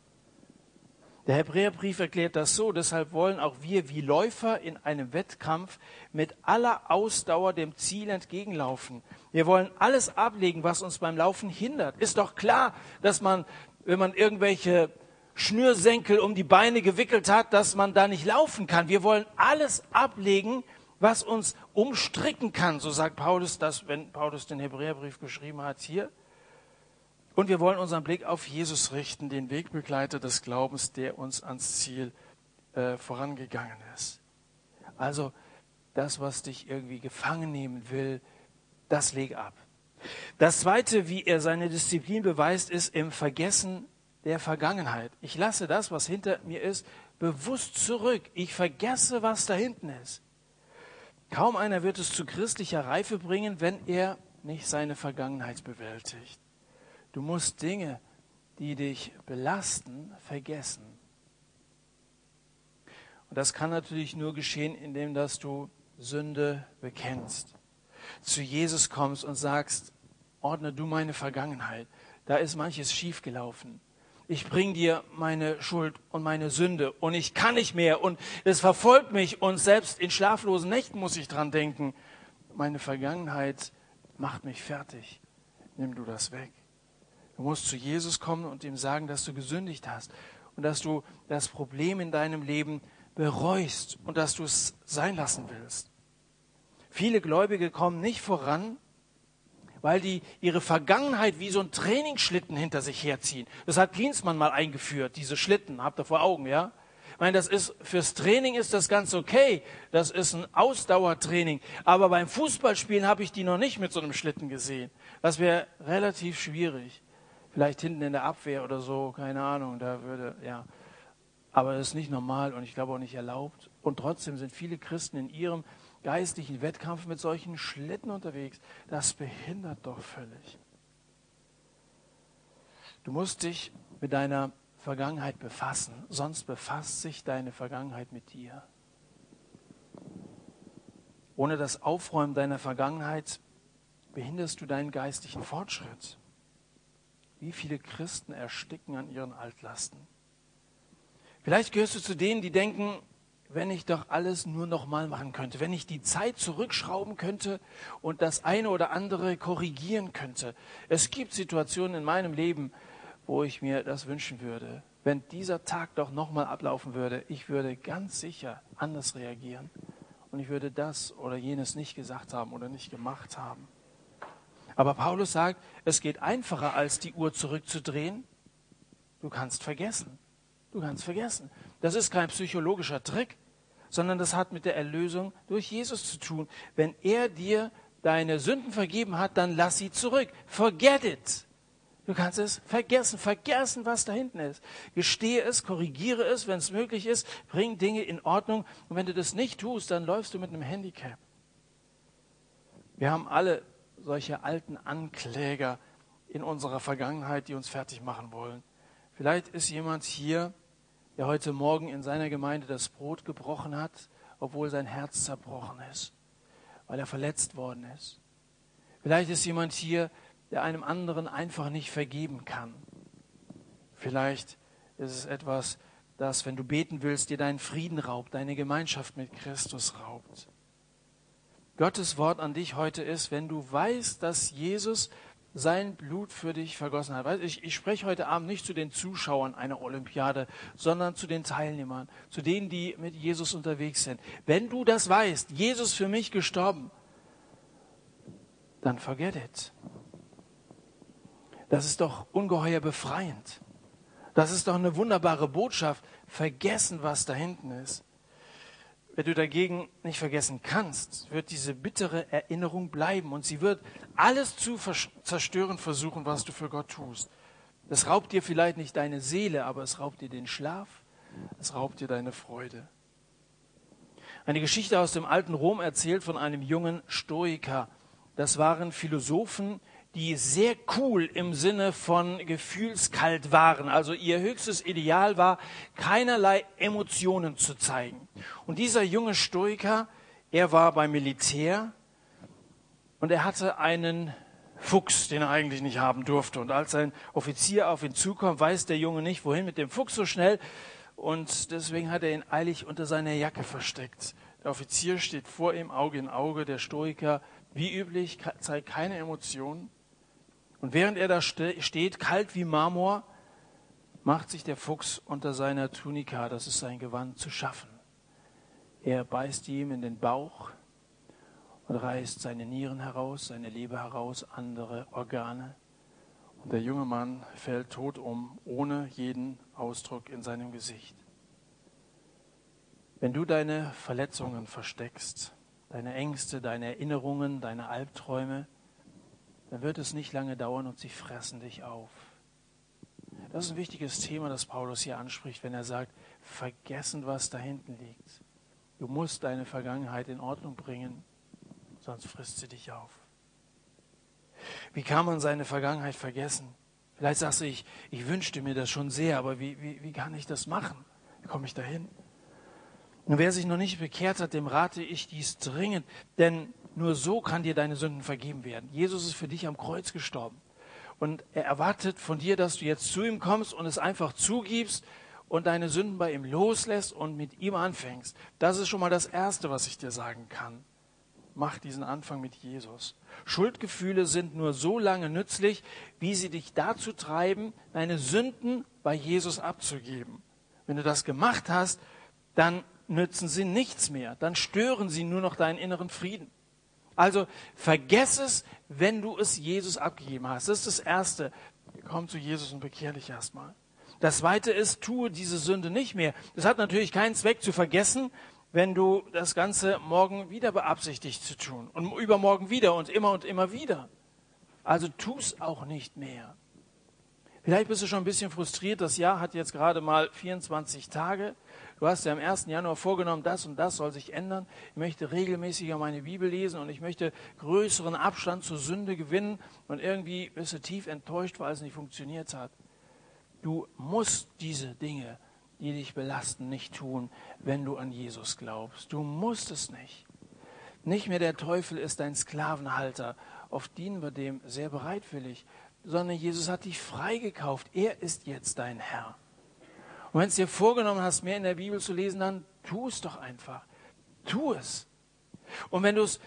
Der Hebräerbrief erklärt das so, deshalb wollen auch wir wie Läufer in einem Wettkampf mit aller Ausdauer dem Ziel entgegenlaufen. Wir wollen alles ablegen, was uns beim Laufen hindert. Ist doch klar, dass man, wenn man irgendwelche Schnürsenkel um die Beine gewickelt hat, dass man da nicht laufen kann. Wir wollen alles ablegen, was uns umstricken kann, so sagt Paulus das, wenn Paulus den Hebräerbrief geschrieben hat hier. Und wir wollen unseren Blick auf Jesus richten, den Wegbegleiter des Glaubens, der uns ans Ziel äh, vorangegangen ist. Also das, was dich irgendwie gefangen nehmen will, das leg ab. Das Zweite, wie er seine Disziplin beweist, ist im Vergessen der Vergangenheit. Ich lasse das, was hinter mir ist, bewusst zurück. Ich vergesse, was da hinten ist. Kaum einer wird es zu christlicher Reife bringen, wenn er nicht seine Vergangenheit bewältigt. Du musst Dinge, die dich belasten, vergessen. Und das kann natürlich nur geschehen, indem dass du Sünde bekennst, zu Jesus kommst und sagst, ordne du meine Vergangenheit. Da ist manches schiefgelaufen ich bring dir meine Schuld und meine Sünde und ich kann nicht mehr und es verfolgt mich und selbst in schlaflosen Nächten muss ich dran denken. Meine Vergangenheit macht mich fertig. Nimm du das weg. Du musst zu Jesus kommen und ihm sagen, dass du gesündigt hast und dass du das Problem in deinem Leben bereust und dass du es sein lassen willst. Viele Gläubige kommen nicht voran, weil die ihre Vergangenheit wie so ein Trainingsschlitten hinter sich herziehen. Das hat Klinsmann mal eingeführt, diese Schlitten, habt ihr vor Augen, ja? Ich meine, das ist, fürs Training ist das ganz okay. Das ist ein Ausdauertraining. Aber beim Fußballspielen habe ich die noch nicht mit so einem Schlitten gesehen. Das wäre relativ schwierig. Vielleicht hinten in der Abwehr oder so, keine Ahnung, da würde, ja. Aber das ist nicht normal und ich glaube auch nicht erlaubt. Und trotzdem sind viele Christen in ihrem geistlichen Wettkampf mit solchen Schlitten unterwegs. Das behindert doch völlig. Du musst dich mit deiner Vergangenheit befassen, sonst befasst sich deine Vergangenheit mit dir. Ohne das Aufräumen deiner Vergangenheit behinderst du deinen geistlichen Fortschritt. Wie viele Christen ersticken an ihren Altlasten? Vielleicht gehörst du zu denen, die denken, wenn ich doch alles nur noch mal machen könnte, wenn ich die Zeit zurückschrauben könnte und das eine oder andere korrigieren könnte. Es gibt Situationen in meinem Leben, wo ich mir das wünschen würde. Wenn dieser Tag doch noch mal ablaufen würde, ich würde ganz sicher anders reagieren und ich würde das oder jenes nicht gesagt haben oder nicht gemacht haben. Aber Paulus sagt, es geht einfacher als die Uhr zurückzudrehen. Du kannst vergessen. Du kannst vergessen. Das ist kein psychologischer Trick, sondern das hat mit der Erlösung durch Jesus zu tun. Wenn er dir deine Sünden vergeben hat, dann lass sie zurück. Forget it. Du kannst es vergessen, vergessen, was da hinten ist. Gestehe es, korrigiere es, wenn es möglich ist, bring Dinge in Ordnung. Und wenn du das nicht tust, dann läufst du mit einem Handicap. Wir haben alle solche alten Ankläger in unserer Vergangenheit, die uns fertig machen wollen. Vielleicht ist jemand hier, der heute Morgen in seiner Gemeinde das Brot gebrochen hat, obwohl sein Herz zerbrochen ist, weil er verletzt worden ist. Vielleicht ist jemand hier, der einem anderen einfach nicht vergeben kann. Vielleicht ist es etwas, das, wenn du beten willst, dir deinen Frieden raubt, deine Gemeinschaft mit Christus raubt. Gottes Wort an dich heute ist, wenn du weißt, dass Jesus sein Blut für dich vergossen hat. Ich, ich spreche heute Abend nicht zu den Zuschauern einer Olympiade, sondern zu den Teilnehmern, zu denen, die mit Jesus unterwegs sind. Wenn du das weißt, Jesus für mich gestorben, dann forget it. Das ist doch ungeheuer befreiend. Das ist doch eine wunderbare Botschaft. Vergessen, was da hinten ist. Wenn du dagegen nicht vergessen kannst, wird diese bittere Erinnerung bleiben und sie wird alles zu zerstören versuchen, was du für Gott tust. Es raubt dir vielleicht nicht deine Seele, aber es raubt dir den Schlaf, es raubt dir deine Freude. Eine Geschichte aus dem alten Rom erzählt von einem jungen Stoiker. Das waren Philosophen, die sehr cool im Sinne von gefühlskalt waren. Also ihr höchstes Ideal war, keinerlei Emotionen zu zeigen. Und dieser junge Stoiker, er war beim Militär und er hatte einen Fuchs, den er eigentlich nicht haben durfte. Und als ein Offizier auf ihn zukommt, weiß der Junge nicht, wohin mit dem Fuchs so schnell. Und deswegen hat er ihn eilig unter seiner Jacke versteckt. Der Offizier steht vor ihm, Auge in Auge. Der Stoiker, wie üblich, zeigt keine Emotionen. Und während er da steht, kalt wie Marmor, macht sich der Fuchs unter seiner Tunika, das ist sein Gewand, zu schaffen. Er beißt ihm in den Bauch und reißt seine Nieren heraus, seine Leber heraus, andere Organe. Und der junge Mann fällt tot um, ohne jeden Ausdruck in seinem Gesicht. Wenn du deine Verletzungen versteckst, deine Ängste, deine Erinnerungen, deine Albträume, dann wird es nicht lange dauern und sie fressen dich auf. Das ist ein wichtiges Thema, das Paulus hier anspricht, wenn er sagt, vergessen, was da hinten liegt. Du musst deine Vergangenheit in Ordnung bringen, sonst frisst sie dich auf. Wie kann man seine Vergangenheit vergessen? Vielleicht sagst du, ich, ich wünschte mir das schon sehr, aber wie, wie, wie kann ich das machen? Wie komme ich dahin? Und wer sich noch nicht bekehrt hat, dem rate ich dies dringend, denn nur so kann dir deine Sünden vergeben werden. Jesus ist für dich am Kreuz gestorben. Und er erwartet von dir, dass du jetzt zu ihm kommst und es einfach zugibst und deine Sünden bei ihm loslässt und mit ihm anfängst. Das ist schon mal das Erste, was ich dir sagen kann. Mach diesen Anfang mit Jesus. Schuldgefühle sind nur so lange nützlich, wie sie dich dazu treiben, deine Sünden bei Jesus abzugeben. Wenn du das gemacht hast, dann nützen sie nichts mehr. Dann stören sie nur noch deinen inneren Frieden. Also vergess es, wenn du es Jesus abgegeben hast. Das ist das Erste. Komm zu Jesus und bekehr dich erstmal. Das Zweite ist, tue diese Sünde nicht mehr. Das hat natürlich keinen Zweck zu vergessen, wenn du das Ganze morgen wieder beabsichtigst zu tun und übermorgen wieder und immer und immer wieder. Also tu es auch nicht mehr. Vielleicht bist du schon ein bisschen frustriert. Das Jahr hat jetzt gerade mal 24 Tage. Du hast dir am 1. Januar vorgenommen, das und das soll sich ändern. Ich möchte regelmäßiger meine Bibel lesen und ich möchte größeren Abstand zur Sünde gewinnen. Und irgendwie bist du tief enttäuscht, weil es nicht funktioniert hat. Du musst diese Dinge, die dich belasten, nicht tun, wenn du an Jesus glaubst. Du musst es nicht. Nicht mehr der Teufel ist dein Sklavenhalter. Oft dienen wir dem sehr bereitwillig. Sondern Jesus hat dich freigekauft. Er ist jetzt dein Herr. Und wenn es dir vorgenommen hast, mehr in der Bibel zu lesen, dann tu es doch einfach. Tu es. Und wenn du es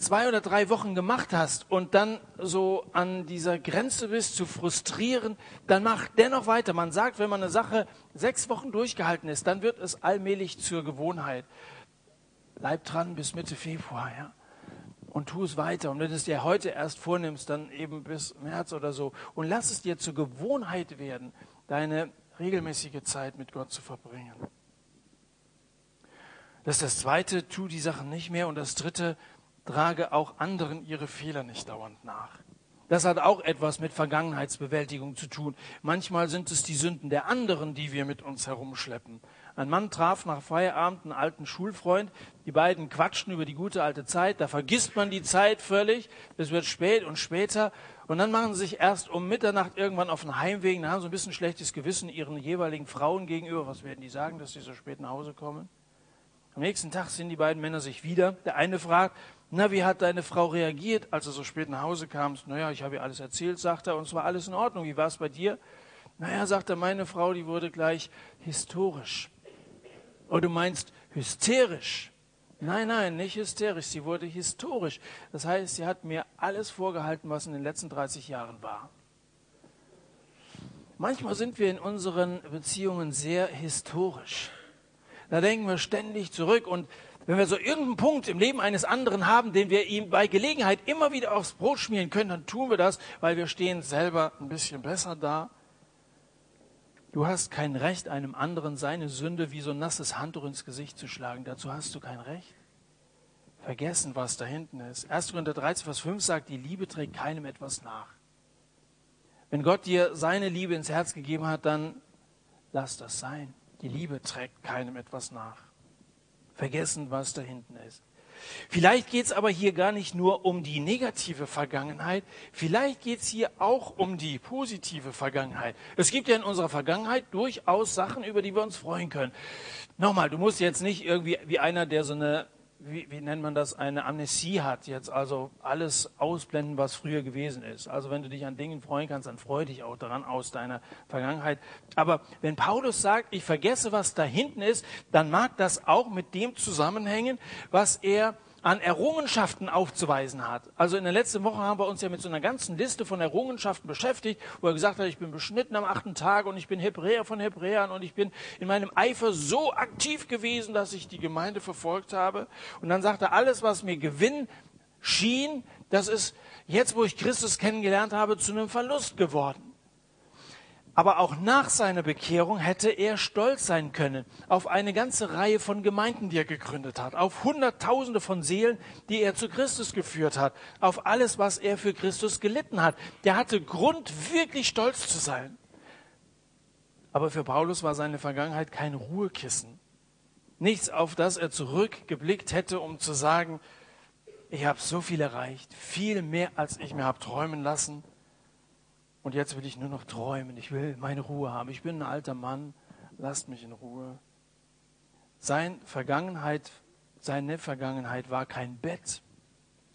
zwei oder drei Wochen gemacht hast und dann so an dieser Grenze bist, zu frustrieren, dann mach dennoch weiter. Man sagt, wenn man eine Sache sechs Wochen durchgehalten ist, dann wird es allmählich zur Gewohnheit. Bleib dran bis Mitte Februar, ja. Und tu es weiter. Und wenn du es dir heute erst vornimmst, dann eben bis März oder so. Und lass es dir zur Gewohnheit werden, deine regelmäßige Zeit mit Gott zu verbringen. Das ist das Zweite, tu die Sachen nicht mehr. Und das Dritte, trage auch anderen ihre Fehler nicht dauernd nach. Das hat auch etwas mit Vergangenheitsbewältigung zu tun. Manchmal sind es die Sünden der anderen, die wir mit uns herumschleppen. Ein Mann traf nach Feierabend einen alten Schulfreund. Die beiden quatschten über die gute alte Zeit. Da vergisst man die Zeit völlig. Es wird spät und später. Und dann machen sie sich erst um Mitternacht irgendwann auf den Heimweg. Dann haben sie ein bisschen schlechtes Gewissen ihren jeweiligen Frauen gegenüber. Was werden die sagen, dass sie so spät nach Hause kommen? Am nächsten Tag sind die beiden Männer sich wieder. Der eine fragt, na, wie hat deine Frau reagiert, als du so spät nach Hause kamst? Naja, ich habe ihr alles erzählt, sagt er, und es war alles in Ordnung. Wie war es bei dir? Naja, sagt er, meine Frau, die wurde gleich historisch. Oh, du meinst hysterisch. Nein, nein, nicht hysterisch. Sie wurde historisch. Das heißt, sie hat mir alles vorgehalten, was in den letzten 30 Jahren war. Manchmal sind wir in unseren Beziehungen sehr historisch. Da denken wir ständig zurück und wenn wir so irgendeinen Punkt im Leben eines anderen haben, den wir ihm bei Gelegenheit immer wieder aufs Brot schmieren können, dann tun wir das, weil wir stehen selber ein bisschen besser da. Du hast kein Recht, einem anderen seine Sünde wie so ein nasses Handtuch ins Gesicht zu schlagen. Dazu hast du kein Recht. Vergessen, was da hinten ist. 1. Korinther 13, Vers 5 sagt, die Liebe trägt keinem etwas nach. Wenn Gott dir seine Liebe ins Herz gegeben hat, dann lass das sein. Die Liebe trägt keinem etwas nach. Vergessen, was da hinten ist. Vielleicht geht es aber hier gar nicht nur um die negative Vergangenheit, vielleicht geht es hier auch um die positive Vergangenheit. Es gibt ja in unserer Vergangenheit durchaus Sachen, über die wir uns freuen können. Nochmal, du musst jetzt nicht irgendwie wie einer, der so eine wie, wie nennt man das, eine Amnesie hat, jetzt also alles ausblenden, was früher gewesen ist. Also wenn du dich an Dingen freuen kannst, dann freu dich auch daran aus deiner Vergangenheit. Aber wenn Paulus sagt, ich vergesse, was da hinten ist, dann mag das auch mit dem zusammenhängen, was er an Errungenschaften aufzuweisen hat. Also in der letzten Woche haben wir uns ja mit so einer ganzen Liste von Errungenschaften beschäftigt, wo er gesagt hat, ich bin beschnitten am achten Tag und ich bin Hebräer von Hebräern und ich bin in meinem Eifer so aktiv gewesen, dass ich die Gemeinde verfolgt habe. Und dann sagt er, alles, was mir Gewinn schien, das ist jetzt, wo ich Christus kennengelernt habe, zu einem Verlust geworden. Aber auch nach seiner Bekehrung hätte er stolz sein können auf eine ganze Reihe von Gemeinden, die er gegründet hat, auf Hunderttausende von Seelen, die er zu Christus geführt hat, auf alles, was er für Christus gelitten hat. Der hatte Grund, wirklich stolz zu sein. Aber für Paulus war seine Vergangenheit kein Ruhekissen. Nichts, auf das er zurückgeblickt hätte, um zu sagen, ich habe so viel erreicht, viel mehr, als ich mir habe träumen lassen. Und jetzt will ich nur noch träumen. Ich will meine Ruhe haben. Ich bin ein alter Mann. Lasst mich in Ruhe. Sein Vergangenheit, seine Vergangenheit war kein Bett,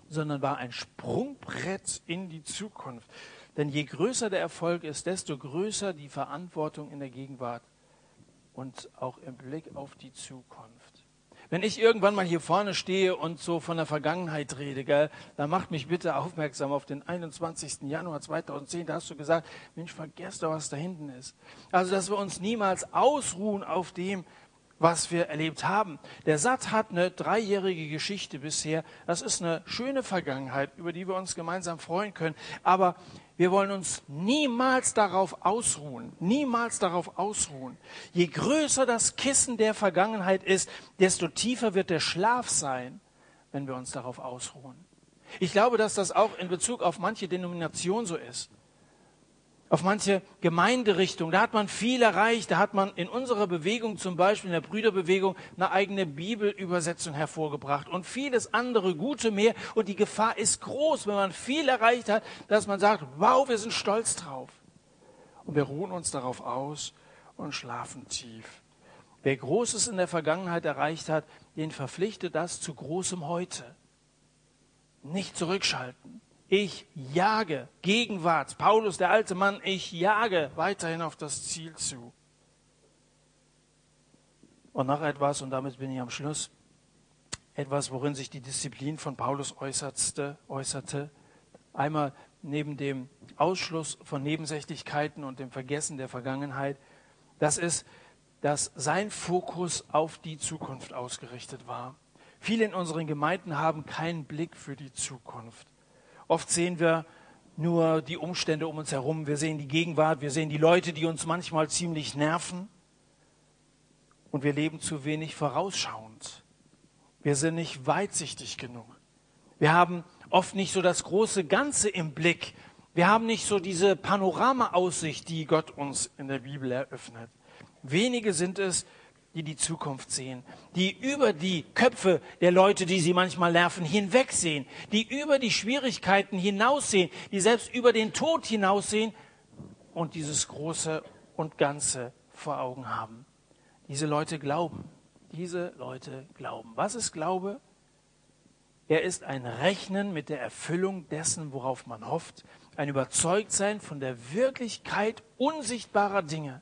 sondern war ein Sprungbrett in die Zukunft. Denn je größer der Erfolg ist, desto größer die Verantwortung in der Gegenwart und auch im Blick auf die Zukunft. Wenn ich irgendwann mal hier vorne stehe und so von der Vergangenheit rede, gell, dann macht mich bitte aufmerksam auf den 21. Januar 2010. Da hast du gesagt, Mensch, vergesst doch, was da hinten ist. Also, dass wir uns niemals ausruhen auf dem, was wir erlebt haben. Der Satt hat eine dreijährige Geschichte bisher. Das ist eine schöne Vergangenheit, über die wir uns gemeinsam freuen können. Aber wir wollen uns niemals darauf ausruhen, niemals darauf ausruhen. Je größer das Kissen der Vergangenheit ist, desto tiefer wird der Schlaf sein, wenn wir uns darauf ausruhen. Ich glaube, dass das auch in Bezug auf manche Denominationen so ist auf manche Gemeinderichtungen. Da hat man viel erreicht. Da hat man in unserer Bewegung, zum Beispiel in der Brüderbewegung, eine eigene Bibelübersetzung hervorgebracht und vieles andere Gute mehr. Und die Gefahr ist groß, wenn man viel erreicht hat, dass man sagt, wow, wir sind stolz drauf. Und wir ruhen uns darauf aus und schlafen tief. Wer Großes in der Vergangenheit erreicht hat, den verpflichtet das zu großem Heute. Nicht zurückschalten. Ich jage Gegenwart. Paulus, der alte Mann, ich jage weiterhin auf das Ziel zu. Und noch etwas, und damit bin ich am Schluss, etwas, worin sich die Disziplin von Paulus äußerte, äußerte. Einmal neben dem Ausschluss von Nebensächlichkeiten und dem Vergessen der Vergangenheit, das ist, dass sein Fokus auf die Zukunft ausgerichtet war. Viele in unseren Gemeinden haben keinen Blick für die Zukunft. Oft sehen wir nur die Umstände um uns herum. Wir sehen die Gegenwart, wir sehen die Leute, die uns manchmal ziemlich nerven. Und wir leben zu wenig vorausschauend. Wir sind nicht weitsichtig genug. Wir haben oft nicht so das große Ganze im Blick. Wir haben nicht so diese Panoramaaussicht, die Gott uns in der Bibel eröffnet. Wenige sind es, die die Zukunft sehen, die über die Köpfe der Leute, die sie manchmal nerven, hinwegsehen, die über die Schwierigkeiten hinaussehen, die selbst über den Tod hinaussehen und dieses große und Ganze vor Augen haben. Diese Leute glauben. Diese Leute glauben. Was ist Glaube? Er ist ein Rechnen mit der Erfüllung dessen, worauf man hofft, ein Überzeugtsein von der Wirklichkeit unsichtbarer Dinge.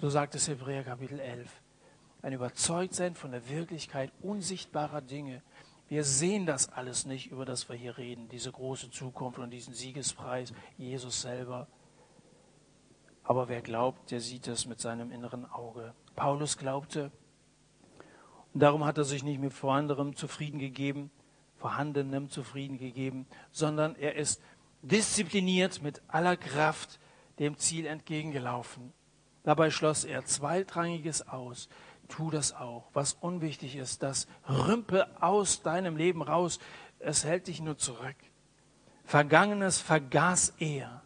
So sagt es Hebräer Kapitel 11. Ein Überzeugtsein von der Wirklichkeit unsichtbarer Dinge. Wir sehen das alles nicht, über das wir hier reden, diese große Zukunft und diesen Siegespreis, Jesus selber. Aber wer glaubt, der sieht es mit seinem inneren Auge. Paulus glaubte, und darum hat er sich nicht mit vorhandenem zufrieden gegeben, vorhandenem zufrieden gegeben, sondern er ist diszipliniert mit aller Kraft dem Ziel entgegengelaufen. Dabei schloss er Zweitrangiges aus. Tu das auch. Was unwichtig ist, das rümpe aus deinem Leben raus. Es hält dich nur zurück. Vergangenes vergaß er.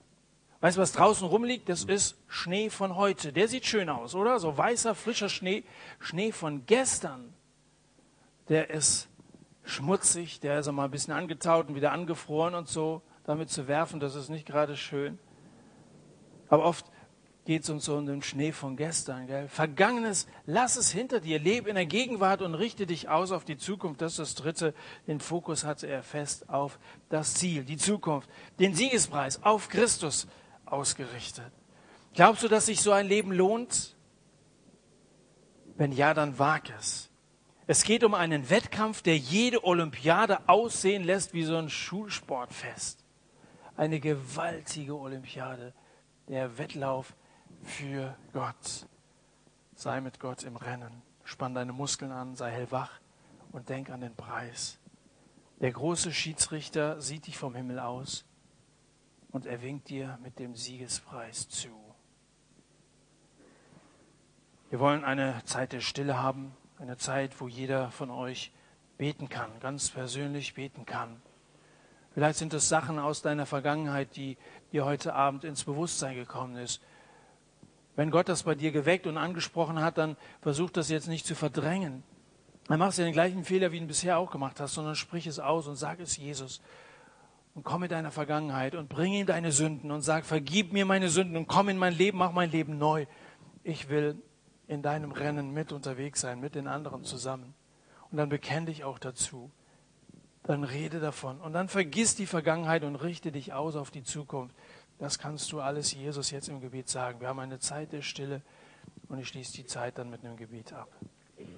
Weißt du, was draußen rumliegt? Das ist Schnee von heute. Der sieht schön aus, oder? So weißer, frischer Schnee. Schnee von gestern. Der ist schmutzig, der ist auch mal ein bisschen angetaut und wieder angefroren und so. Damit zu werfen, das ist nicht gerade schön. Aber oft geht es uns so um den Schnee von gestern. Gell? Vergangenes, lass es hinter dir. Lebe in der Gegenwart und richte dich aus auf die Zukunft. Das ist das Dritte. Den Fokus hatte er fest auf das Ziel, die Zukunft, den Siegespreis, auf Christus ausgerichtet. Glaubst du, dass sich so ein Leben lohnt? Wenn ja, dann wag es. Es geht um einen Wettkampf, der jede Olympiade aussehen lässt wie so ein Schulsportfest. Eine gewaltige Olympiade, der Wettlauf für Gott. Sei mit Gott im Rennen. Spann deine Muskeln an, sei hellwach und denk an den Preis. Der große Schiedsrichter sieht dich vom Himmel aus und er winkt dir mit dem Siegespreis zu. Wir wollen eine Zeit der Stille haben, eine Zeit, wo jeder von euch beten kann, ganz persönlich beten kann. Vielleicht sind es Sachen aus deiner Vergangenheit, die dir heute Abend ins Bewusstsein gekommen ist. Wenn Gott das bei dir geweckt und angesprochen hat, dann versuch das jetzt nicht zu verdrängen. Dann machst du den gleichen Fehler, wie du ihn bisher auch gemacht hast, sondern sprich es aus und sag es Jesus. Und komm mit deiner Vergangenheit und bring ihm deine Sünden und sag, vergib mir meine Sünden und komm in mein Leben, mach mein Leben neu. Ich will in deinem Rennen mit unterwegs sein, mit den anderen zusammen. Und dann bekenn dich auch dazu. Dann rede davon. Und dann vergiss die Vergangenheit und richte dich aus auf die Zukunft. Das kannst du alles Jesus jetzt im Gebet sagen. Wir haben eine Zeit der Stille und ich schließe die Zeit dann mit einem Gebet ab.